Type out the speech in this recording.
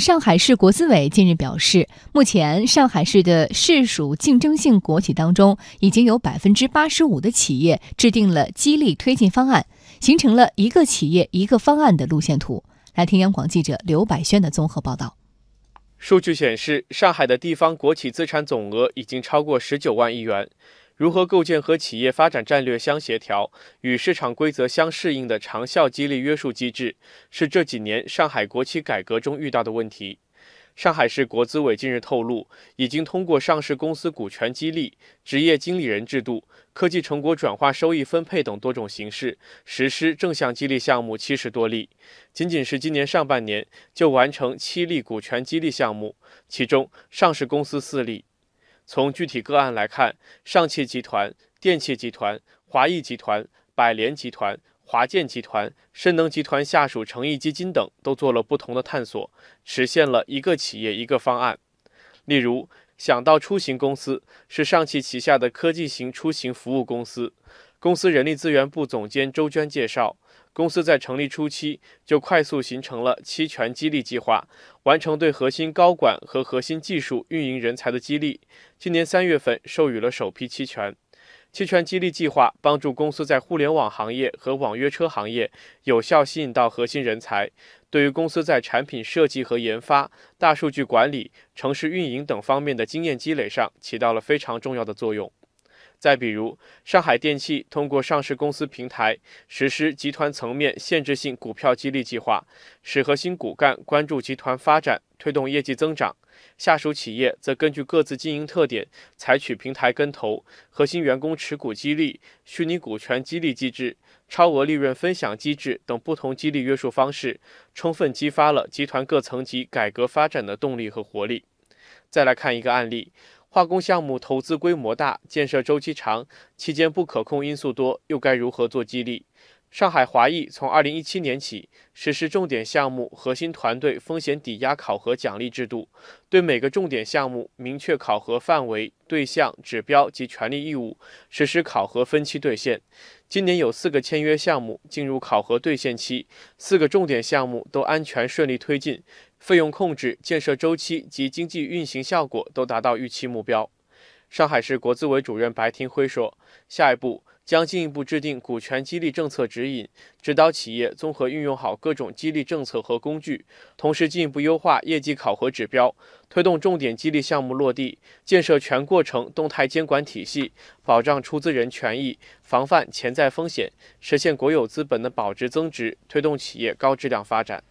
上海市国资委近日表示，目前上海市的市属竞争性国企当中，已经有百分之八十五的企业制定了激励推进方案，形成了一个企业一个方案的路线图。来听央广记者刘百轩的综合报道。数据显示，上海的地方国企资产总额已经超过十九万亿元。如何构建和企业发展战略相协调、与市场规则相适应的长效激励约束机制，是这几年上海国企改革中遇到的问题。上海市国资委近日透露，已经通过上市公司股权激励、职业经理人制度、科技成果转化收益分配等多种形式，实施正向激励项目七十多例。仅仅是今年上半年，就完成七例股权激励项目，其中上市公司四例。从具体个案来看，上汽集团、电气集团、华谊集团、百联集团、华建集团、深能集团下属诚毅基金等都做了不同的探索，实现了一个企业一个方案。例如，想到出行公司是上汽旗下的科技型出行服务公司。公司人力资源部总监周娟介绍，公司在成立初期就快速形成了期权激励计划，完成对核心高管和核心技术运营人才的激励。今年三月份授予了首批期权。期权激励计划帮助公司在互联网行业和网约车行业有效吸引到核心人才，对于公司在产品设计和研发、大数据管理、城市运营等方面的经验积累上起到了非常重要的作用。再比如，上海电气通过上市公司平台实施集团层面限制性股票激励计划，使核心骨干关注集团发展，推动业绩增长；下属企业则根据各自经营特点，采取平台跟投、核心员工持股激励、虚拟股权激励机制、超额利润分享机制等不同激励约束方式，充分激发了集团各层级改革发展的动力和活力。再来看一个案例。化工项目投资规模大，建设周期长，期间不可控因素多，又该如何做激励？上海华谊从二零一七年起实施重点项目核心团队风险抵押考核奖励制度，对每个重点项目明确考核范围、对象、指标及权利义务，实施考核分期兑现。今年有四个签约项目进入考核兑现期，四个重点项目都安全顺利推进。费用控制、建设周期及经济运行效果都达到预期目标。上海市国资委主任白廷辉说：“下一步将进一步制定股权激励政策指引，指导企业综合运用好各种激励政策和工具，同时进一步优化业绩考核指标，推动重点激励项目落地，建设全过程动态监管体系，保障出资人权益，防范潜在风险，实现国有资本的保值增值，推动企业高质量发展。”